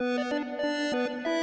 Thank you.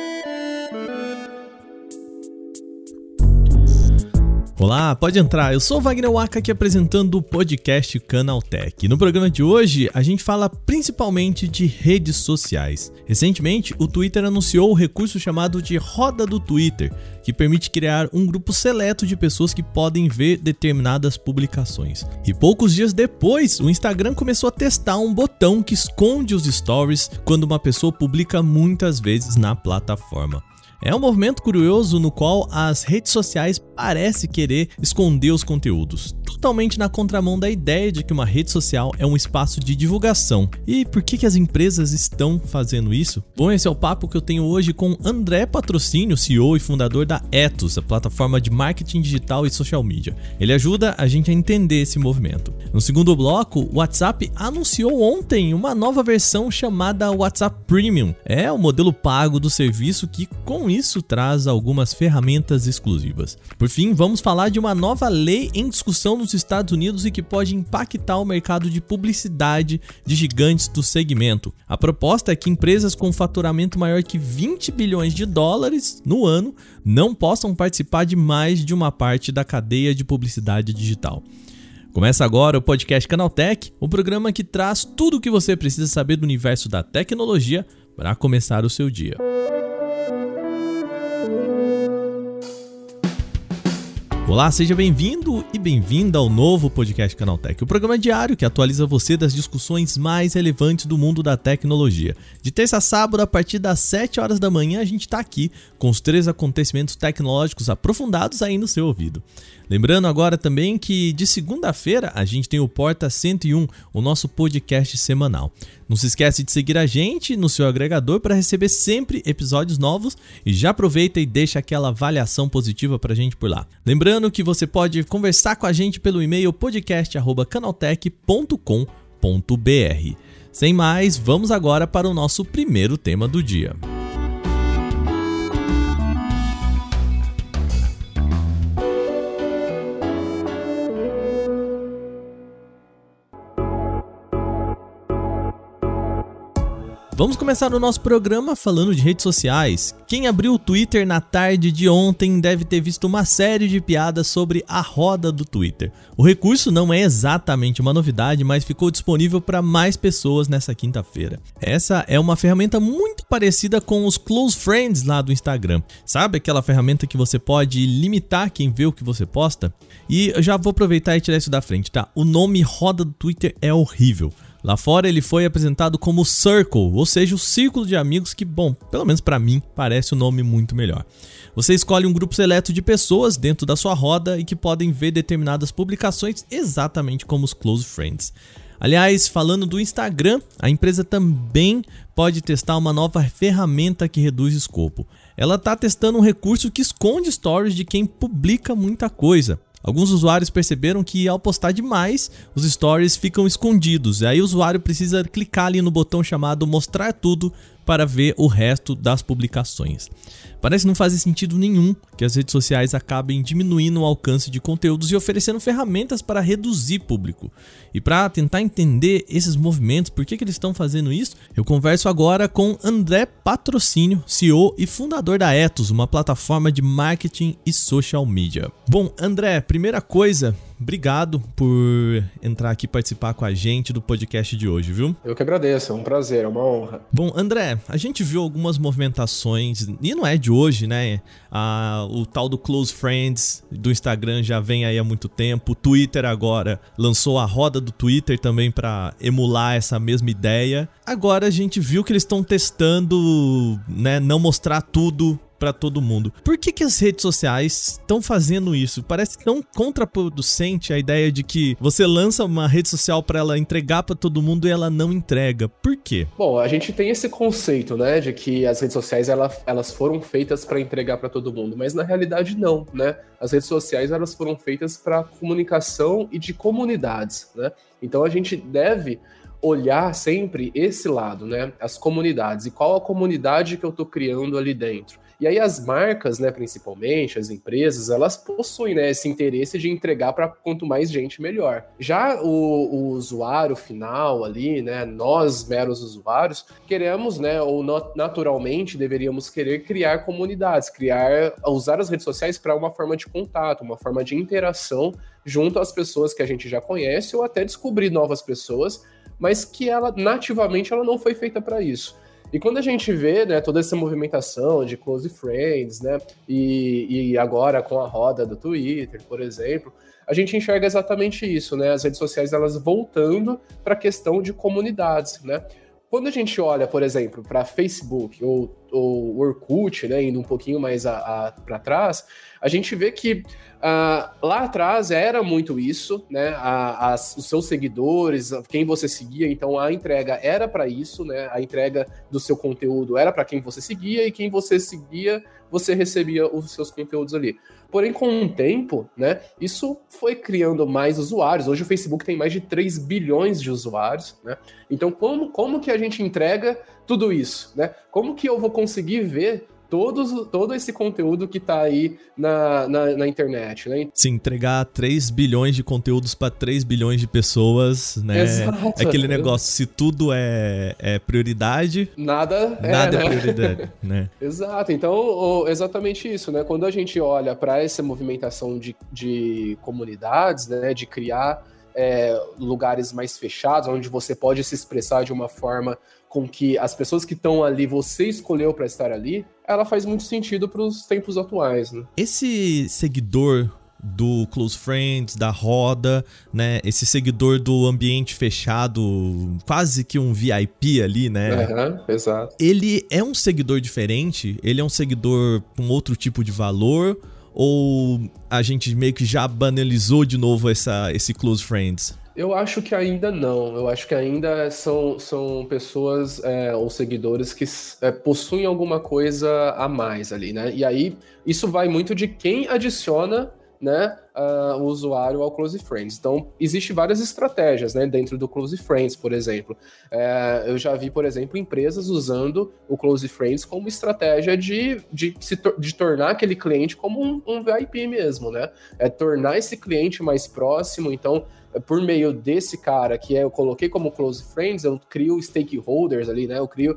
Olá, pode entrar. Eu sou Wagner Waka aqui apresentando o podcast Canaltech. No programa de hoje, a gente fala principalmente de redes sociais. Recentemente, o Twitter anunciou o recurso chamado de Roda do Twitter, que permite criar um grupo seleto de pessoas que podem ver determinadas publicações. E poucos dias depois, o Instagram começou a testar um botão que esconde os stories quando uma pessoa publica muitas vezes na plataforma. É um movimento curioso no qual as redes sociais parecem querer esconder os conteúdos, totalmente na contramão da ideia de que uma rede social é um espaço de divulgação. E por que, que as empresas estão fazendo isso? Bom, esse é o papo que eu tenho hoje com André Patrocínio, CEO e fundador da Ethos, a plataforma de marketing digital e social media. Ele ajuda a gente a entender esse movimento. No segundo bloco, o WhatsApp anunciou ontem uma nova versão chamada WhatsApp Premium. É o modelo pago do serviço que com isso traz algumas ferramentas exclusivas. Por fim, vamos falar de uma nova lei em discussão nos Estados Unidos e que pode impactar o mercado de publicidade de gigantes do segmento. A proposta é que empresas com faturamento maior que 20 bilhões de dólares no ano não possam participar de mais de uma parte da cadeia de publicidade digital. Começa agora o podcast Canaltech, o programa que traz tudo o que você precisa saber do universo da tecnologia para começar o seu dia. Olá, seja bem-vindo e bem-vinda ao novo podcast Canaltech, o programa diário que atualiza você das discussões mais relevantes do mundo da tecnologia. De terça a sábado, a partir das 7 horas da manhã, a gente está aqui com os três acontecimentos tecnológicos aprofundados aí no seu ouvido. Lembrando agora também que de segunda-feira a gente tem o Porta 101, o nosso podcast semanal. Não se esquece de seguir a gente no seu agregador para receber sempre episódios novos e já aproveita e deixa aquela avaliação positiva para a gente por lá. Lembrando que você pode conversar com a gente pelo e-mail podcast@canaltech.com.br. Sem mais, vamos agora para o nosso primeiro tema do dia. Vamos começar o nosso programa falando de redes sociais. Quem abriu o Twitter na tarde de ontem deve ter visto uma série de piadas sobre a roda do Twitter. O recurso não é exatamente uma novidade, mas ficou disponível para mais pessoas nessa quinta-feira. Essa é uma ferramenta muito parecida com os Close Friends lá do Instagram. Sabe aquela ferramenta que você pode limitar quem vê o que você posta? E eu já vou aproveitar e tirar isso da frente, tá? O nome roda do Twitter é horrível. Lá fora ele foi apresentado como Circle, ou seja, o círculo de amigos que, bom, pelo menos para mim, parece um nome muito melhor. Você escolhe um grupo seleto de pessoas dentro da sua roda e que podem ver determinadas publicações exatamente como os close friends. Aliás, falando do Instagram, a empresa também pode testar uma nova ferramenta que reduz escopo. Ela está testando um recurso que esconde stories de quem publica muita coisa. Alguns usuários perceberam que ao postar demais, os stories ficam escondidos. E aí o usuário precisa clicar ali no botão chamado mostrar tudo para ver o resto das publicações. Parece não fazer sentido nenhum que as redes sociais acabem diminuindo o alcance de conteúdos e oferecendo ferramentas para reduzir público. E para tentar entender esses movimentos, por que, que eles estão fazendo isso, eu converso agora com André Patrocínio, CEO e fundador da Ethos, uma plataforma de marketing e social media. Bom, André, primeira coisa, obrigado por entrar aqui participar com a gente do podcast de hoje, viu? Eu que agradeço, é um prazer, é uma honra. Bom, André, a gente viu algumas movimentações, e não é de hoje, né? Ah, o tal do Close Friends do Instagram já vem aí há muito tempo. O Twitter agora lançou a roda do Twitter também para emular essa mesma ideia. Agora a gente viu que eles estão testando, né, não mostrar tudo para todo mundo. Por que, que as redes sociais estão fazendo isso? Parece tão contraproducente a ideia de que você lança uma rede social para ela entregar para todo mundo e ela não entrega. Por quê? Bom, a gente tem esse conceito, né, de que as redes sociais ela, elas foram feitas para entregar para todo mundo, mas na realidade não, né? As redes sociais elas foram feitas para comunicação e de comunidades, né? Então a gente deve olhar sempre esse lado, né? As comunidades e qual a comunidade que eu estou criando ali dentro. E aí as marcas, né, principalmente, as empresas, elas possuem né, esse interesse de entregar para quanto mais gente, melhor. Já o, o, usuário final ali, né, nós, meros usuários, queremos, né, ou naturalmente deveríamos querer criar comunidades, criar, usar as redes sociais para uma forma de contato, uma forma de interação junto às pessoas que a gente já conhece ou até descobrir novas pessoas, mas que ela nativamente ela não foi feita para isso. E quando a gente vê né, toda essa movimentação de close friends, né, e, e agora com a roda do Twitter, por exemplo, a gente enxerga exatamente isso, né? As redes sociais elas voltando para a questão de comunidades, né? Quando a gente olha, por exemplo, para Facebook ou, ou Orkut, né, indo um pouquinho mais para trás, a gente vê que Uh, lá atrás era muito isso, né? A, as, os seus seguidores, quem você seguia, então a entrega era para isso, né? A entrega do seu conteúdo era para quem você seguia e quem você seguia, você recebia os seus conteúdos ali. Porém, com o tempo, né? Isso foi criando mais usuários. Hoje o Facebook tem mais de 3 bilhões de usuários, né? Então, como, como que a gente entrega tudo isso, né? Como que eu vou conseguir ver todos, todo esse conteúdo que tá aí na, na, na internet, né? Se entregar 3 bilhões de conteúdos para 3 bilhões de pessoas, né? Exato. É aquele negócio, se tudo é, é prioridade... Nada é, Nada é, né? prioridade, né? Exato. Então, exatamente isso, né? Quando a gente olha para essa movimentação de, de comunidades, né? De criar é, lugares mais fechados, onde você pode se expressar de uma forma com que as pessoas que estão ali, você escolheu para estar ali, ela faz muito sentido para os tempos atuais. Né? Esse seguidor do Close Friends, da roda, né? Esse seguidor do ambiente fechado, quase que um VIP ali, né? Uhum, exato. Ele é um seguidor diferente? Ele é um seguidor com outro tipo de valor? Ou a gente meio que já banalizou de novo essa, esse Close Friends? Eu acho que ainda não. Eu acho que ainda são, são pessoas é, ou seguidores que é, possuem alguma coisa a mais ali, né? E aí, isso vai muito de quem adiciona né, uh, o usuário ao Close Friends. Então, existe várias estratégias né, dentro do Close Friends, por exemplo. É, eu já vi, por exemplo, empresas usando o Close Friends como estratégia de, de, se de tornar aquele cliente como um, um VIP mesmo, né? É tornar esse cliente mais próximo. Então, por meio desse cara que é, eu coloquei como Close Friends, eu crio stakeholders ali, né? Eu crio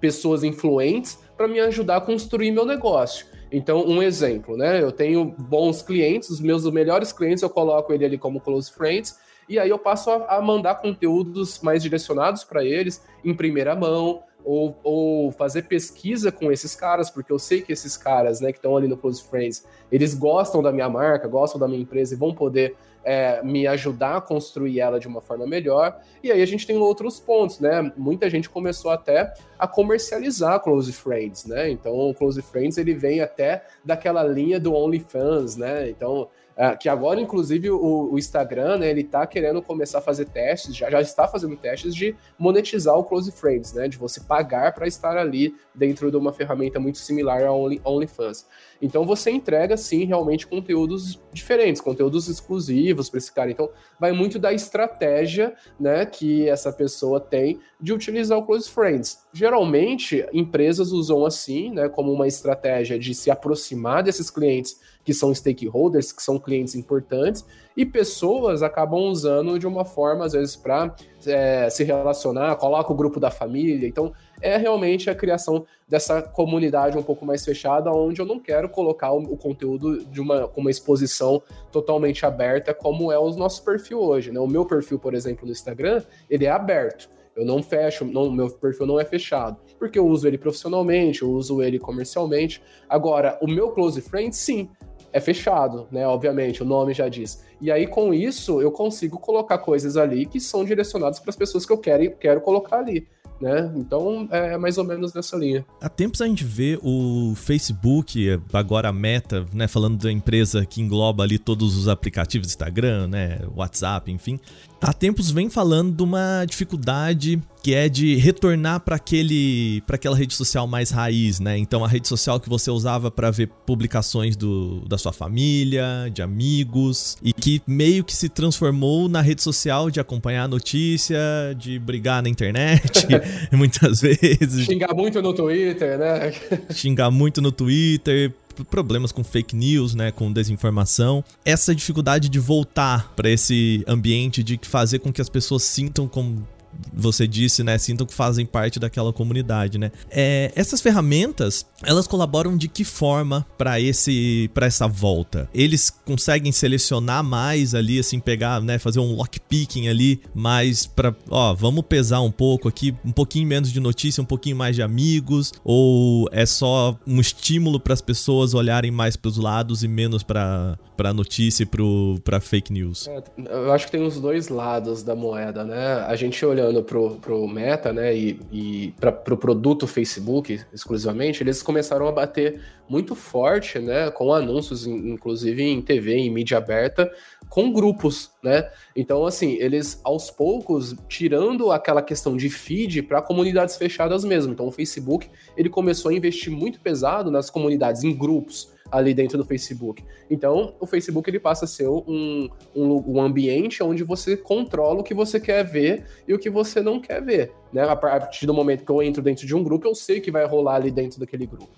pessoas influentes para me ajudar a construir meu negócio. Então, um exemplo, né? Eu tenho bons clientes, os meus melhores clientes, eu coloco ele ali como close friends, e aí eu passo a, a mandar conteúdos mais direcionados para eles, em primeira mão, ou, ou, fazer pesquisa com esses caras, porque eu sei que esses caras, né, que estão ali no Close Friends, eles gostam da minha marca, gostam da minha empresa e vão poder é, me ajudar a construir ela de uma forma melhor. E aí a gente tem outros pontos, né? Muita gente começou até a comercializar Close Friends, né? Então o Close Friends ele vem até daquela linha do OnlyFans, né? Então é, que agora, inclusive, o, o, Instagram, né, ele tá querendo começar a fazer testes, já, já está fazendo testes de monetizar o Close Friends, né, de você pagar para estar ali dentro de uma ferramenta muito similar ao Only, OnlyFans. Então você entrega, sim, realmente conteúdos diferentes, conteúdos exclusivos para esse cara. Então vai muito da estratégia né, que essa pessoa tem de utilizar o Close Friends. Geralmente, empresas usam assim, né, como uma estratégia de se aproximar desses clientes que são stakeholders, que são clientes importantes, e pessoas acabam usando de uma forma, às vezes, para é, se relacionar, coloca o grupo da família. Então, é realmente a criação dessa comunidade um pouco mais fechada, onde eu não quero colocar o, o conteúdo de uma, uma exposição totalmente aberta, como é o nosso perfil hoje. Né? O meu perfil, por exemplo, no Instagram, ele é aberto. Eu não fecho, não, meu perfil não é fechado, porque eu uso ele profissionalmente, eu uso ele comercialmente. Agora, o meu close friend, sim, é fechado, né? Obviamente, o nome já diz. E aí, com isso, eu consigo colocar coisas ali que são direcionadas para as pessoas que eu quero, quero colocar ali né? Então é mais ou menos nessa linha. Há tempos a gente vê o Facebook, agora a Meta, né, falando da empresa que engloba ali todos os aplicativos Instagram, né, WhatsApp, enfim. Há tempos vem falando de uma dificuldade que é de retornar para aquele para aquela rede social mais raiz, né? Então a rede social que você usava para ver publicações do, da sua família, de amigos e que meio que se transformou na rede social de acompanhar a notícia, de brigar na internet, muitas vezes. Xingar muito no Twitter, né? Xingar muito no Twitter, problemas com fake news, né, com desinformação. Essa dificuldade de voltar para esse ambiente de fazer com que as pessoas sintam como você disse, né, sintam que fazem parte daquela comunidade, né? É, essas ferramentas, elas colaboram de que forma para esse para essa volta? Eles conseguem selecionar mais ali, assim, pegar, né, fazer um lockpicking ali, mais para, ó, vamos pesar um pouco aqui, um pouquinho menos de notícia, um pouquinho mais de amigos, ou é só um estímulo para as pessoas olharem mais para os lados e menos para para notícia e para fake news? É, eu acho que tem os dois lados da moeda, né? A gente olhando pro, pro Meta, né, e, e para pro produto Facebook exclusivamente, eles começaram a bater muito forte, né, com anúncios, inclusive em TV, em mídia aberta, com grupos, né? Então, assim, eles aos poucos tirando aquela questão de feed para comunidades fechadas mesmo. Então, o Facebook ele começou a investir muito pesado nas comunidades, em grupos ali dentro do Facebook. Então, o Facebook ele passa a ser um, um, um, ambiente onde você controla o que você quer ver e o que você não quer ver. Né? A partir do momento que eu entro dentro de um grupo, eu sei o que vai rolar ali dentro daquele grupo.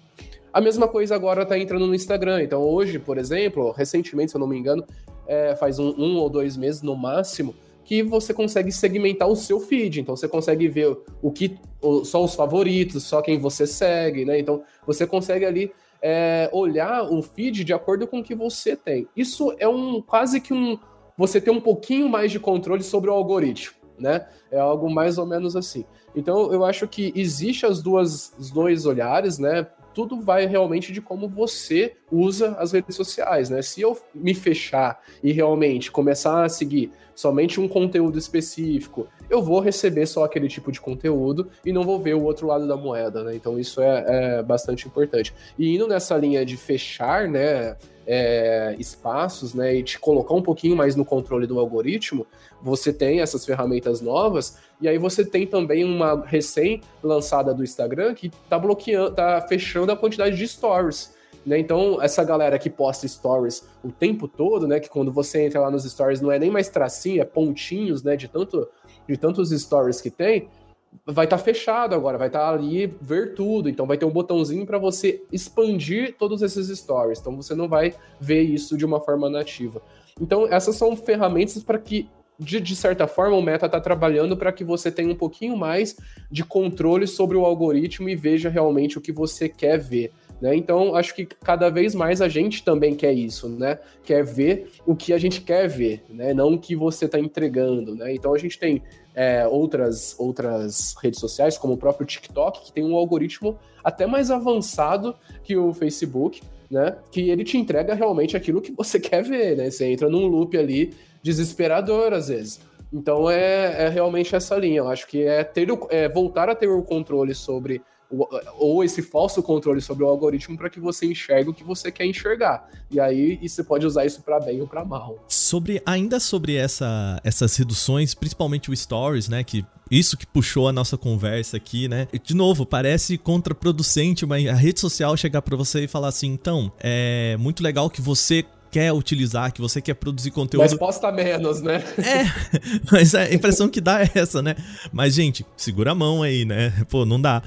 A mesma coisa agora está entrando no Instagram. Então, hoje, por exemplo, recentemente, se eu não me engano, é, faz um, um ou dois meses no máximo, que você consegue segmentar o seu feed. Então você consegue ver o que só os favoritos, só quem você segue, né? Então você consegue ali é, olhar o feed de acordo com o que você tem. Isso é um quase que um você ter um pouquinho mais de controle sobre o algoritmo, né? É algo mais ou menos assim. Então eu acho que existe as duas os dois olhares, né? Tudo vai realmente de como você usa as redes sociais, né? Se eu me fechar e realmente começar a seguir somente um conteúdo específico, eu vou receber só aquele tipo de conteúdo e não vou ver o outro lado da moeda, né? Então isso é, é bastante importante. E indo nessa linha de fechar, né? É, espaços, né, e te colocar um pouquinho mais no controle do algoritmo, você tem essas ferramentas novas, e aí você tem também uma recém-lançada do Instagram que tá bloqueando, tá fechando a quantidade de stories. Né? Então, essa galera que posta stories o tempo todo, né? Que quando você entra lá nos stories não é nem mais tracinho, é pontinhos, né? De, tanto, de tantos stories que tem, vai estar tá fechado agora, vai estar tá ali ver tudo. Então, vai ter um botãozinho para você expandir todos esses stories. Então, você não vai ver isso de uma forma nativa. Então, essas são ferramentas para que de, de, certa forma, o Meta está trabalhando para que você tenha um pouquinho mais de controle sobre o algoritmo e veja realmente o que você quer ver. Né? Então, acho que cada vez mais a gente também quer isso, né? Quer ver o que a gente quer ver, né? Não o que você está entregando, né? Então, a gente tem é, outras, outras redes sociais, como o próprio TikTok, que tem um algoritmo até mais avançado que o Facebook, né? Que ele te entrega realmente aquilo que você quer ver, né? Você entra num loop ali desesperador, às vezes. Então, é, é realmente essa linha. Eu acho que é, ter o, é voltar a ter o controle sobre ou esse falso controle sobre o algoritmo para que você enxergue o que você quer enxergar. E aí e você pode usar isso para bem ou para mal. Sobre ainda sobre essa, essas reduções, principalmente o stories, né, que isso que puxou a nossa conversa aqui, né? De novo, parece contraproducente a rede social chegar para você e falar assim: "Então, é muito legal que você quer utilizar, que você quer produzir conteúdo. Mas posta menos, né? É, mas a impressão que dá é essa, né? Mas, gente, segura a mão aí, né? Pô, não dá.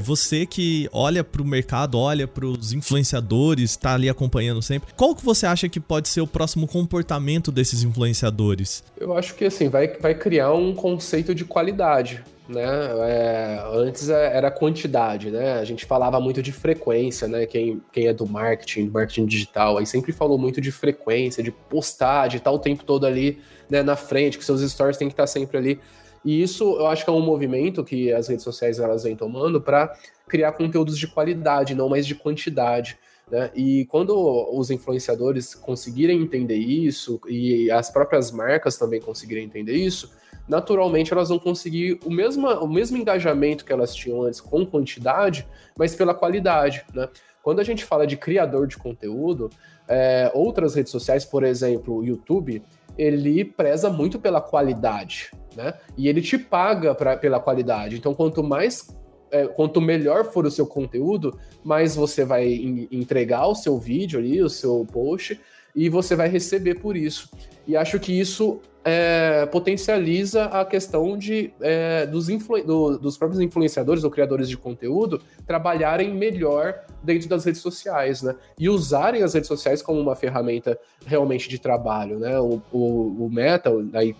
Você que olha pro mercado, olha pros influenciadores, tá ali acompanhando sempre. Qual que você acha que pode ser o próximo comportamento desses influenciadores? Eu acho que, assim, vai, vai criar um conceito de qualidade né? É, antes é, era quantidade, né? A gente falava muito de frequência, né? Quem, quem é do marketing, do marketing digital, aí sempre falou muito de frequência, de postar, de estar o tempo todo ali né, na frente, que seus stories têm que estar sempre ali. E isso eu acho que é um movimento que as redes sociais elas vêm tomando para criar conteúdos de qualidade, não mais de quantidade. Né? E quando os influenciadores conseguirem entender isso, e as próprias marcas também conseguirem entender isso, naturalmente elas vão conseguir o mesmo, o mesmo engajamento que elas tinham antes com quantidade, mas pela qualidade, né? Quando a gente fala de criador de conteúdo, é, outras redes sociais, por exemplo, o YouTube, ele preza muito pela qualidade, né? E ele te paga pra, pela qualidade. Então, quanto mais é, quanto melhor for o seu conteúdo, mais você vai entregar o seu vídeo ali, o seu post, e você vai receber por isso. E acho que isso é, potencializa a questão de, é, dos, do, dos próprios influenciadores ou criadores de conteúdo trabalharem melhor dentro das redes sociais, né? E usarem as redes sociais como uma ferramenta realmente de trabalho, né? O, o, o Meta, aí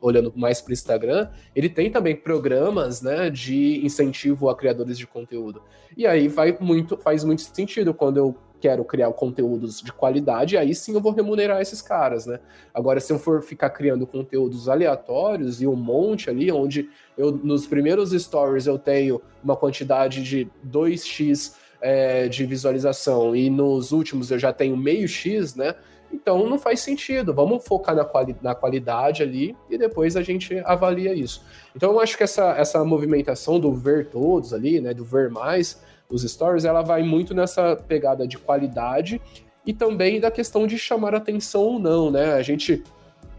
olhando mais para o Instagram, ele tem também programas, né, de incentivo a criadores de conteúdo. E aí vai muito, faz muito sentido quando eu quero criar conteúdos de qualidade, aí sim eu vou remunerar esses caras, né? Agora, se eu for ficar criando conteúdos aleatórios e um monte ali, onde eu nos primeiros stories eu tenho uma quantidade de 2x é, de visualização e nos últimos eu já tenho meio x, né? Então não faz sentido. Vamos focar na, quali na qualidade ali e depois a gente avalia isso. Então eu acho que essa, essa movimentação do ver todos ali, né? Do ver mais, os stories, ela vai muito nessa pegada de qualidade e também da questão de chamar atenção ou não, né? A gente,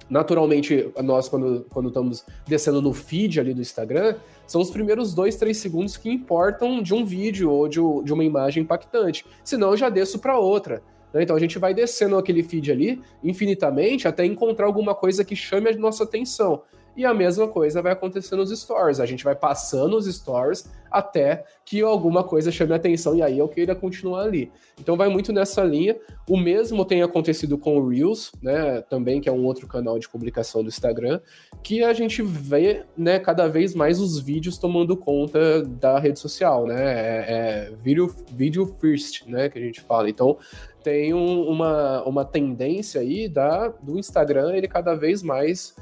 naturalmente, nós, quando, quando estamos descendo no feed ali do Instagram, são os primeiros dois, três segundos que importam de um vídeo ou de, de uma imagem impactante. Senão, eu já desço para outra. Né? Então a gente vai descendo aquele feed ali infinitamente até encontrar alguma coisa que chame a nossa atenção. E a mesma coisa vai acontecer nos stories. A gente vai passando os stories até que alguma coisa chame a atenção e aí eu queira continuar ali. Então vai muito nessa linha. O mesmo tem acontecido com o Reels, né? Também, que é um outro canal de publicação do Instagram, que a gente vê, né, cada vez mais os vídeos tomando conta da rede social, né? É, é video, video first, né? Que a gente fala. Então tem um, uma, uma tendência aí da, do Instagram, ele cada vez mais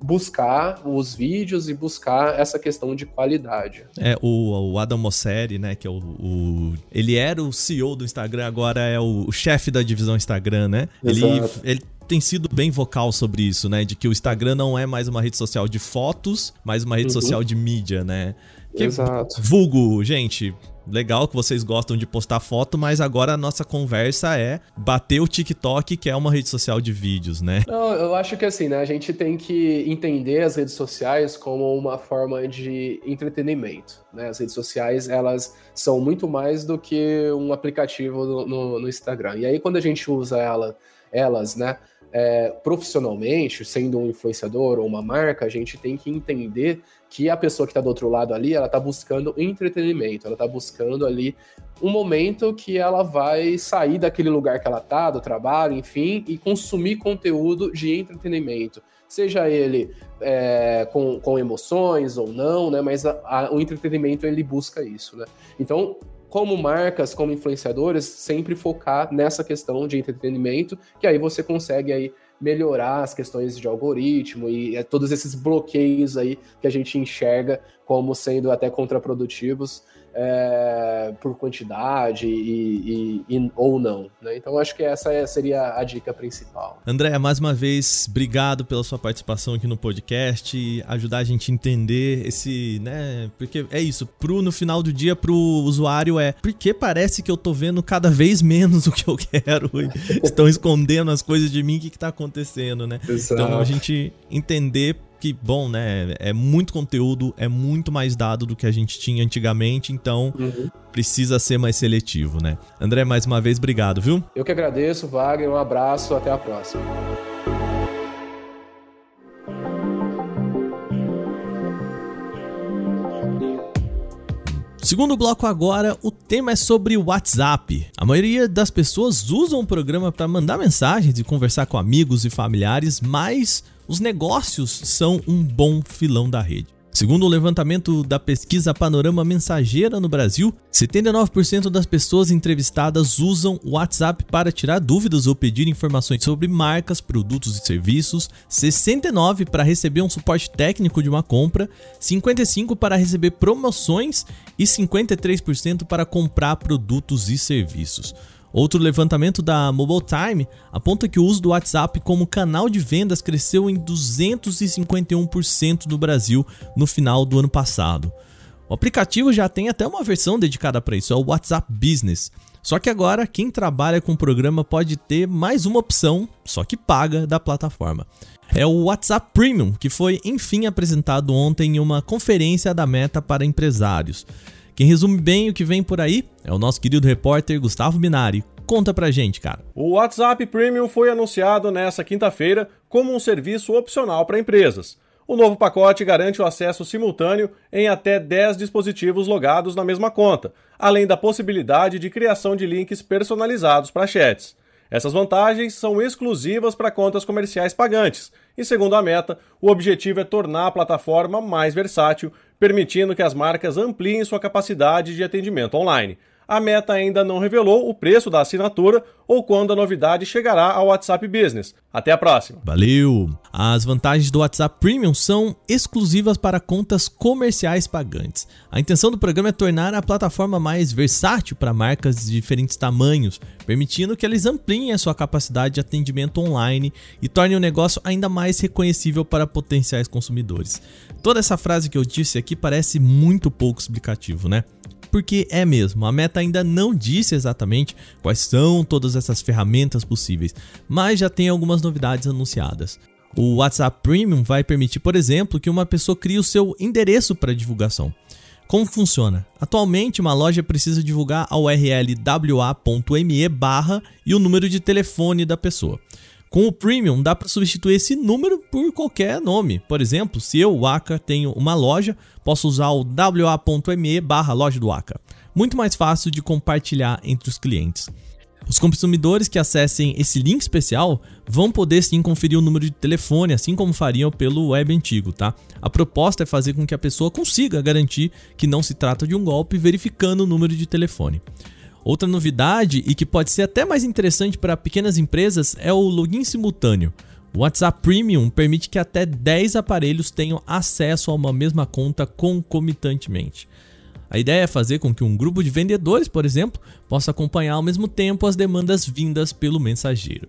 buscar os vídeos e buscar essa questão de qualidade. É, o, o Adam Mosseri, né, que é o, o, Ele era o CEO do Instagram, agora é o, o chefe da divisão Instagram, né? Ele, ele tem sido bem vocal sobre isso, né? De que o Instagram não é mais uma rede social de fotos, mas uma rede uhum. social de mídia, né? Que, Exato. Vulgo, gente, legal que vocês gostam de postar foto, mas agora a nossa conversa é bater o TikTok, que é uma rede social de vídeos, né? Não, eu acho que assim, né? A gente tem que entender as redes sociais como uma forma de entretenimento. Né? As redes sociais, elas são muito mais do que um aplicativo no, no, no Instagram. E aí, quando a gente usa ela, elas, né? É, profissionalmente, sendo um influenciador ou uma marca, a gente tem que entender que a pessoa que está do outro lado ali, ela está buscando entretenimento, ela está buscando ali um momento que ela vai sair daquele lugar que ela está, do trabalho, enfim, e consumir conteúdo de entretenimento. Seja ele é, com, com emoções ou não, né? Mas a, a, o entretenimento ele busca isso, né? Então, como marcas, como influenciadores, sempre focar nessa questão de entretenimento, que aí você consegue aí melhorar as questões de algoritmo e é, todos esses bloqueios aí que a gente enxerga como sendo até contraprodutivos é, por quantidade e, e, e, ou não. Né? Então acho que essa é, seria a dica principal. André, mais uma vez, obrigado pela sua participação aqui no podcast, ajudar a gente a entender esse, né? Porque é isso, pro, no final do dia, pro usuário é porque parece que eu tô vendo cada vez menos o que eu quero e estão escondendo as coisas de mim, o que, que tá acontecendo, né? Exato. Então a gente entender que, bom, né? É muito conteúdo, é muito mais dado do que a gente tinha antigamente, então uhum. precisa ser mais seletivo, né? André, mais uma vez, obrigado, viu? Eu que agradeço, Wagner. Um abraço, até a próxima. Segundo bloco agora, o tema é sobre o WhatsApp. A maioria das pessoas usam o programa para mandar mensagens e conversar com amigos e familiares, mas os negócios são um bom filão da rede. Segundo o levantamento da pesquisa Panorama Mensageira no Brasil, 79% das pessoas entrevistadas usam o WhatsApp para tirar dúvidas ou pedir informações sobre marcas, produtos e serviços, 69% para receber um suporte técnico de uma compra, 55% para receber promoções e 53% para comprar produtos e serviços. Outro levantamento da Mobile Time aponta que o uso do WhatsApp como canal de vendas cresceu em 251% no Brasil no final do ano passado. O aplicativo já tem até uma versão dedicada para isso, é o WhatsApp Business. Só que agora quem trabalha com o programa pode ter mais uma opção, só que paga, da plataforma. É o WhatsApp Premium, que foi enfim apresentado ontem em uma conferência da Meta para empresários. Quem resume bem o que vem por aí é o nosso querido repórter Gustavo Minari. Conta pra gente, cara. O WhatsApp Premium foi anunciado nesta quinta-feira como um serviço opcional para empresas. O novo pacote garante o acesso simultâneo em até 10 dispositivos logados na mesma conta, além da possibilidade de criação de links personalizados para chats. Essas vantagens são exclusivas para contas comerciais pagantes, e segundo a Meta, o objetivo é tornar a plataforma mais versátil, permitindo que as marcas ampliem sua capacidade de atendimento online a Meta ainda não revelou o preço da assinatura ou quando a novidade chegará ao WhatsApp Business. Até a próxima. Valeu! As vantagens do WhatsApp Premium são exclusivas para contas comerciais pagantes. A intenção do programa é tornar a plataforma mais versátil para marcas de diferentes tamanhos, permitindo que eles ampliem a sua capacidade de atendimento online e tornem o negócio ainda mais reconhecível para potenciais consumidores. Toda essa frase que eu disse aqui parece muito pouco explicativo, né? Porque é mesmo, a Meta ainda não disse exatamente quais são todas essas ferramentas possíveis, mas já tem algumas novidades anunciadas. O WhatsApp Premium vai permitir, por exemplo, que uma pessoa crie o seu endereço para divulgação. Como funciona? Atualmente, uma loja precisa divulgar a URL wa.me barra e o número de telefone da pessoa. Com o Premium, dá para substituir esse número por qualquer nome. Por exemplo, se eu, Waka, tenho uma loja, posso usar o wa.me barra loja do Waka. Muito mais fácil de compartilhar entre os clientes. Os consumidores que acessem esse link especial vão poder sim conferir o número de telefone, assim como fariam pelo web antigo, tá? A proposta é fazer com que a pessoa consiga garantir que não se trata de um golpe verificando o número de telefone. Outra novidade, e que pode ser até mais interessante para pequenas empresas, é o login simultâneo. O WhatsApp Premium permite que até 10 aparelhos tenham acesso a uma mesma conta concomitantemente. A ideia é fazer com que um grupo de vendedores, por exemplo, possa acompanhar ao mesmo tempo as demandas vindas pelo mensageiro.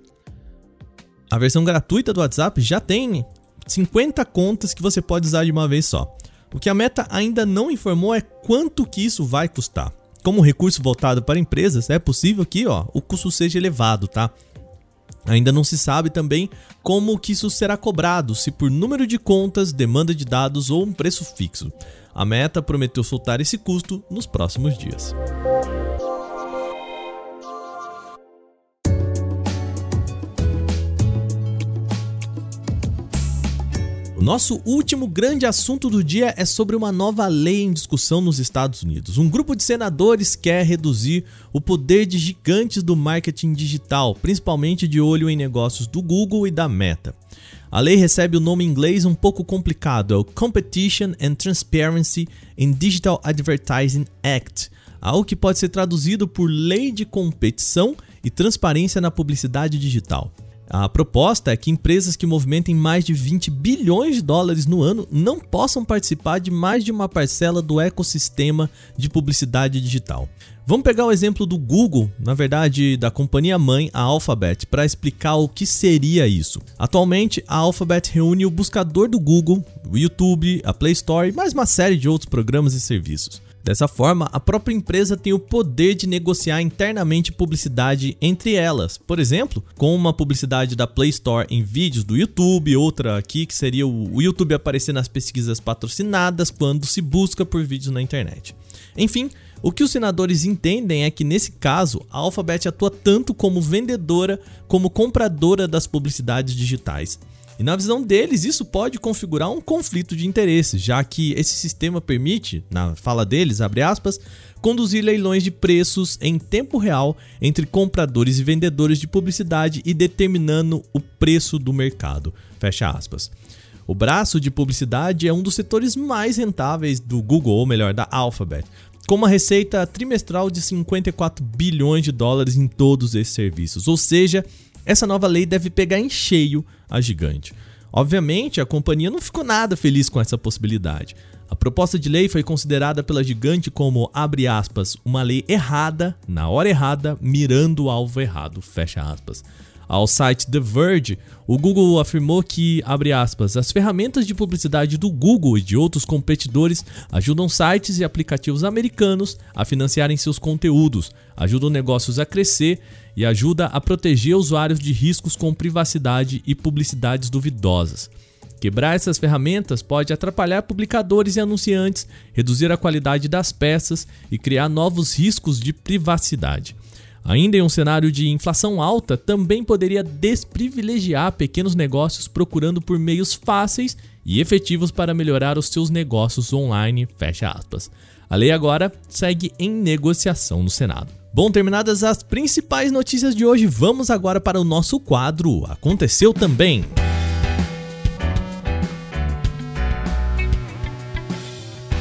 A versão gratuita do WhatsApp já tem 50 contas que você pode usar de uma vez só. O que a Meta ainda não informou é quanto que isso vai custar como recurso voltado para empresas, é possível que ó, o custo seja elevado, tá? Ainda não se sabe também como que isso será cobrado, se por número de contas, demanda de dados ou um preço fixo. A Meta prometeu soltar esse custo nos próximos dias. O nosso último grande assunto do dia é sobre uma nova lei em discussão nos Estados Unidos. Um grupo de senadores quer reduzir o poder de gigantes do marketing digital, principalmente de olho em negócios do Google e da Meta. A lei recebe o nome em inglês um pouco complicado, é o Competition and Transparency in Digital Advertising Act, algo que pode ser traduzido por Lei de Competição e Transparência na Publicidade Digital. A proposta é que empresas que movimentem mais de 20 bilhões de dólares no ano não possam participar de mais de uma parcela do ecossistema de publicidade digital. Vamos pegar o exemplo do Google, na verdade da companhia mãe, a Alphabet, para explicar o que seria isso. Atualmente, a Alphabet reúne o buscador do Google, o YouTube, a Play Store e mais uma série de outros programas e serviços. Dessa forma, a própria empresa tem o poder de negociar internamente publicidade entre elas. Por exemplo, com uma publicidade da Play Store em vídeos do YouTube, outra aqui que seria o YouTube aparecer nas pesquisas patrocinadas quando se busca por vídeos na internet. Enfim, o que os senadores entendem é que nesse caso, a Alphabet atua tanto como vendedora como compradora das publicidades digitais. E na visão deles, isso pode configurar um conflito de interesses, já que esse sistema permite, na fala deles, abre aspas, conduzir leilões de preços em tempo real entre compradores e vendedores de publicidade e determinando o preço do mercado. Fecha aspas. O braço de publicidade é um dos setores mais rentáveis do Google, ou melhor, da Alphabet, com uma receita trimestral de 54 bilhões de dólares em todos esses serviços. Ou seja, essa nova lei deve pegar em cheio a gigante. Obviamente, a companhia não ficou nada feliz com essa possibilidade. A proposta de lei foi considerada pela gigante como, abre aspas, uma lei errada, na hora errada, mirando o alvo errado, fecha aspas. ao site The Verge, o Google afirmou que, abre aspas, as ferramentas de publicidade do Google e de outros competidores ajudam sites e aplicativos americanos a financiarem seus conteúdos, ajudam negócios a crescer e ajuda a proteger usuários de riscos com privacidade e publicidades duvidosas. Quebrar essas ferramentas pode atrapalhar publicadores e anunciantes, reduzir a qualidade das peças e criar novos riscos de privacidade. Ainda em um cenário de inflação alta, também poderia desprivilegiar pequenos negócios procurando por meios fáceis e efetivos para melhorar os seus negócios online. Fecha aspas. A lei agora segue em negociação no Senado. Bom, terminadas as principais notícias de hoje, vamos agora para o nosso quadro Aconteceu também.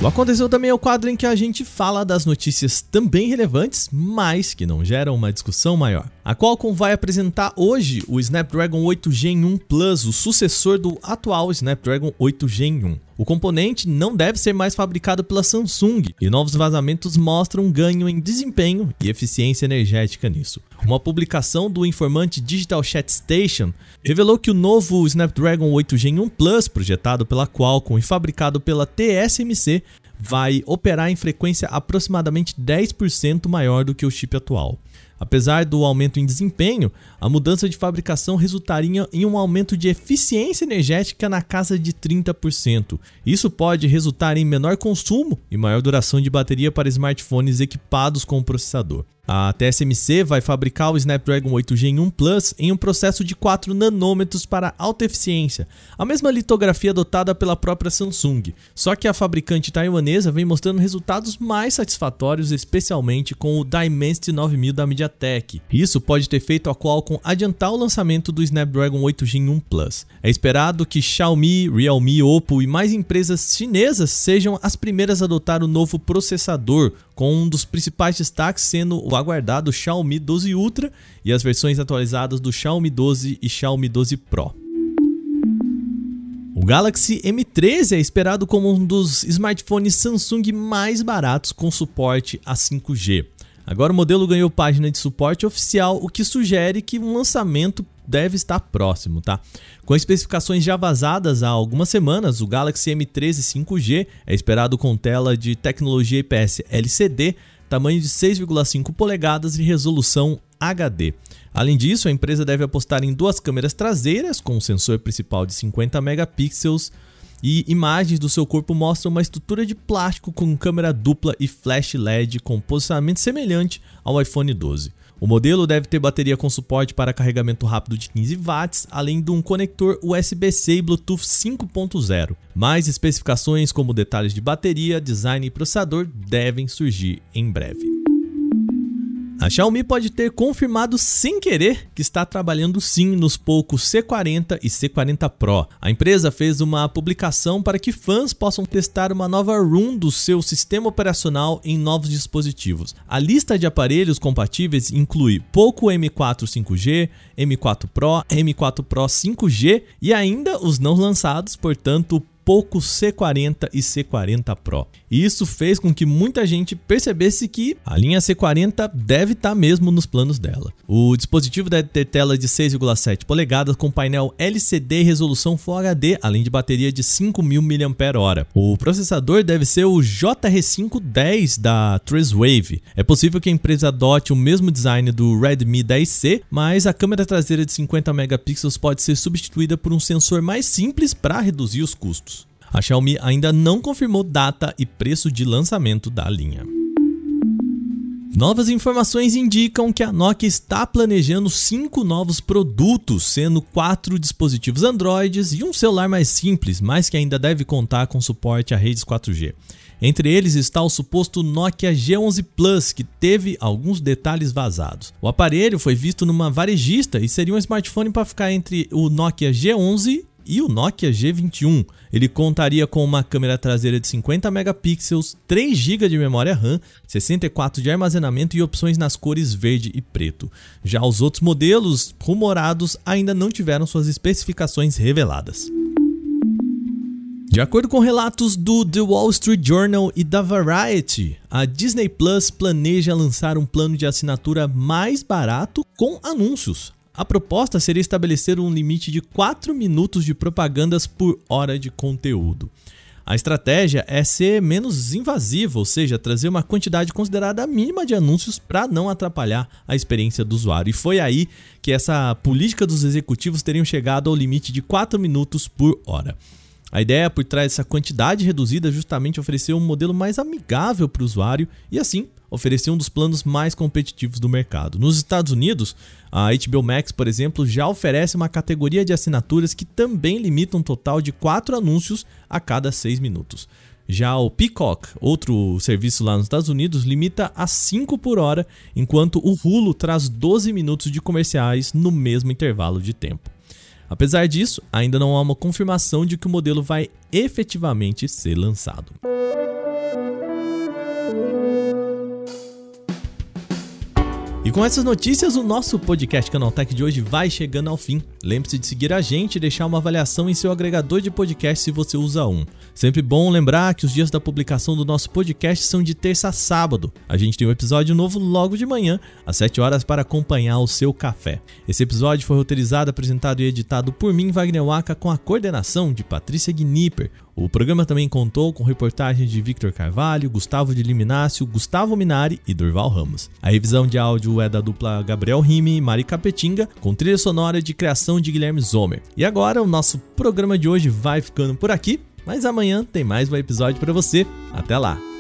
O Aconteceu também é o quadro em que a gente fala das notícias também relevantes, mas que não geram uma discussão maior. A Qualcomm vai apresentar hoje o Snapdragon 8 Gen 1 Plus, o sucessor do atual Snapdragon 8 Gen 1. O componente não deve ser mais fabricado pela Samsung e novos vazamentos mostram um ganho em desempenho e eficiência energética nisso. Uma publicação do informante Digital Chat Station revelou que o novo Snapdragon 8 Gen 1 Plus, projetado pela Qualcomm e fabricado pela TSMC, vai operar em frequência aproximadamente 10% maior do que o chip atual. Apesar do aumento em desempenho, a mudança de fabricação resultaria em um aumento de eficiência energética na casa de 30%. Isso pode resultar em menor consumo e maior duração de bateria para smartphones equipados com o processador. A TSMC vai fabricar o Snapdragon 8 Gen 1 Plus em um processo de 4 nanômetros para alta eficiência, a mesma litografia adotada pela própria Samsung. Só que a fabricante taiwanesa vem mostrando resultados mais satisfatórios, especialmente com o Dimensity 9000 da MediaTek. Isso pode ter feito a Qualcomm adiantar o lançamento do Snapdragon 8 Gen 1 Plus. É esperado que Xiaomi, Realme, Oppo e mais empresas chinesas sejam as primeiras a adotar o novo processador, com um dos principais destaques sendo o aguardado Xiaomi 12 Ultra e as versões atualizadas do Xiaomi 12 e Xiaomi 12 Pro. O Galaxy M13 é esperado como um dos smartphones Samsung mais baratos com suporte a 5G. Agora o modelo ganhou página de suporte oficial, o que sugere que um lançamento deve estar próximo, tá? Com especificações já vazadas há algumas semanas, o Galaxy M13 5G é esperado com tela de tecnologia IPS LCD, tamanho de 6,5 polegadas e resolução HD. Além disso, a empresa deve apostar em duas câmeras traseiras com um sensor principal de 50 megapixels e imagens do seu corpo mostram uma estrutura de plástico com câmera dupla e flash LED com posicionamento semelhante ao iPhone 12. O modelo deve ter bateria com suporte para carregamento rápido de 15 watts, além de um conector USB-C e Bluetooth 5.0. Mais especificações como detalhes de bateria, design e processador devem surgir em breve. A Xiaomi pode ter confirmado sem querer que está trabalhando sim nos poucos C40 e C40 Pro. A empresa fez uma publicação para que fãs possam testar uma nova ROM do seu sistema operacional em novos dispositivos. A lista de aparelhos compatíveis inclui Poco M4 5G, M4 Pro, M4 Pro 5G e ainda os não lançados, portanto, Poco C40 e C40 Pro. E isso fez com que muita gente percebesse que a linha C40 deve estar tá mesmo nos planos dela. O dispositivo deve ter tela de 6,7 polegadas com painel LCD e resolução Full HD, além de bateria de 5.000 mAh. O processador deve ser o JR510 da Treswave. É possível que a empresa adote o mesmo design do Redmi 10C, mas a câmera traseira de 50 megapixels pode ser substituída por um sensor mais simples para reduzir os custos. A Xiaomi ainda não confirmou data e preço de lançamento da linha. Novas informações indicam que a Nokia está planejando cinco novos produtos, sendo quatro dispositivos Android e um celular mais simples, mas que ainda deve contar com suporte a redes 4G. Entre eles está o suposto Nokia G11 Plus, que teve alguns detalhes vazados. O aparelho foi visto numa varejista e seria um smartphone para ficar entre o Nokia G11 e o Nokia G21. Ele contaria com uma câmera traseira de 50 megapixels, 3 GB de memória RAM, 64 de armazenamento e opções nas cores verde e preto. Já os outros modelos rumorados ainda não tiveram suas especificações reveladas. De acordo com relatos do The Wall Street Journal e da Variety, a Disney Plus planeja lançar um plano de assinatura mais barato com anúncios. A proposta seria estabelecer um limite de 4 minutos de propagandas por hora de conteúdo. A estratégia é ser menos invasiva, ou seja, trazer uma quantidade considerada mínima de anúncios para não atrapalhar a experiência do usuário. E foi aí que essa política dos executivos teriam chegado ao limite de 4 minutos por hora. A ideia por trás dessa quantidade reduzida é justamente oferecer um modelo mais amigável para o usuário e assim oferecer um dos planos mais competitivos do mercado. Nos Estados Unidos, a HBO Max, por exemplo, já oferece uma categoria de assinaturas que também limita um total de 4 anúncios a cada 6 minutos. Já o Peacock, outro serviço lá nos Estados Unidos, limita a 5 por hora, enquanto o Hulu traz 12 minutos de comerciais no mesmo intervalo de tempo. Apesar disso, ainda não há uma confirmação de que o modelo vai efetivamente ser lançado. E com essas notícias, o nosso podcast Canaltech de hoje vai chegando ao fim. Lembre-se de seguir a gente e deixar uma avaliação em seu agregador de podcast se você usa um. Sempre bom lembrar que os dias da publicação do nosso podcast são de terça a sábado. A gente tem um episódio novo logo de manhã, às 7 horas, para acompanhar o seu café. Esse episódio foi roteirizado, apresentado e editado por mim, Wagner Waka, com a coordenação de Patrícia Gnipper. O programa também contou com reportagens de Victor Carvalho, Gustavo de Liminácio, Gustavo Minari e Durval Ramos. A revisão de áudio é da dupla Gabriel Rime e Mari Capetinga, com trilha sonora de criação de Guilherme Zomer. E agora o nosso programa de hoje vai ficando por aqui, mas amanhã tem mais um episódio para você. Até lá!